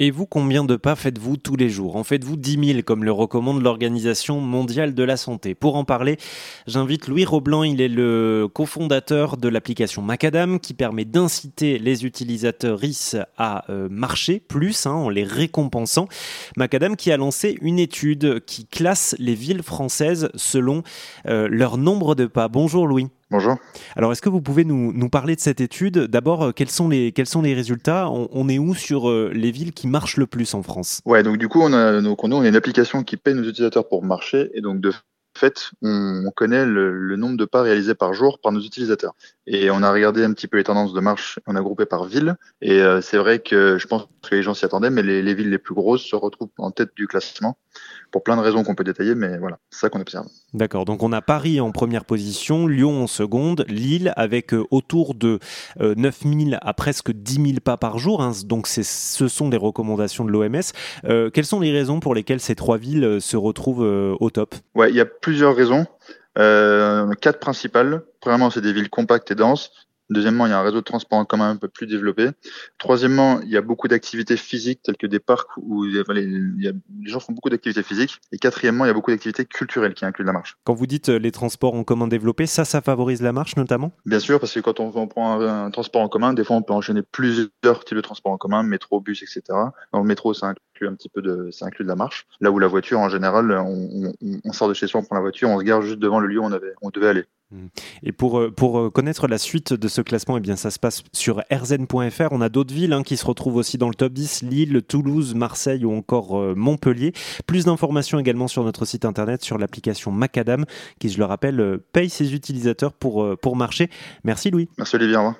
Et vous, combien de pas faites-vous tous les jours? En faites-vous 10 000 comme le recommande l'Organisation mondiale de la santé Pour en parler, j'invite Louis Roblan, il est le cofondateur de l'application Macadam qui permet d'inciter les utilisateurs RIS à euh, marcher plus hein, en les récompensant. Macadam qui a lancé une étude qui classe les villes françaises selon euh, leur nombre de pas. Bonjour Louis. Bonjour. Alors, est-ce que vous pouvez nous, parler de cette étude? D'abord, euh, quels, sont les, quels sont les résultats? On, est où sur euh, les villes qui marchent le plus en France? Ouais, donc du coup, on a, donc, on a une application qui paye nos utilisateurs pour marcher, et donc de fait, on, connaît le, nombre de pas réalisés par jour par nos utilisateurs. Et on a regardé un petit peu les tendances de marche, on a groupé par ville, et euh, c'est vrai que je pense que les gens s'y attendaient, mais les, les villes les plus grosses se retrouvent en tête du classement pour plein de raisons qu'on peut détailler, mais voilà, c'est ça qu'on observe. D'accord, donc on a Paris en première position, Lyon en seconde, Lille avec euh, autour de 9000 euh, à presque 10 000 pas par jour, hein, donc ce sont des recommandations de l'OMS. Euh, quelles sont les raisons pour lesquelles ces trois villes se retrouvent au top? Ouais, il y a plusieurs raisons. quatre principales. Premièrement, c'est des villes compactes et denses. Deuxièmement, il y a un réseau de transport en commun un peu plus développé. Troisièmement, il y a beaucoup d'activités physiques telles que des parcs où les, gens font beaucoup d'activités physiques. Et quatrièmement, il y a beaucoup d'activités culturelles qui incluent la marche. Quand vous dites euh, les transports en commun développés, ça, ça favorise la marche notamment? Bien sûr, parce que quand on, prend un, transport en commun, des fois on peut enchaîner plusieurs types de transports en commun, métro, bus, etc. Dans le métro, ça inclut un petit peu de, ça inclut de la marche. Là où la voiture, en général, on, on sort de chez soi, on prend la voiture, on se gare juste devant le lieu où on, avait, on devait aller. Et pour, euh, euh, connaître la suite de ce classement, eh ça se passe sur rzn.fr. On a d'autres villes hein, qui se retrouvent aussi dans le top 10, Lille, Toulouse, Marseille ou encore euh, Montpellier. Plus d'informations également sur notre site internet, sur l'application Macadam, qui, je le rappelle, paye ses utilisateurs pour, marcher. Merci Louis. Merci Olivier.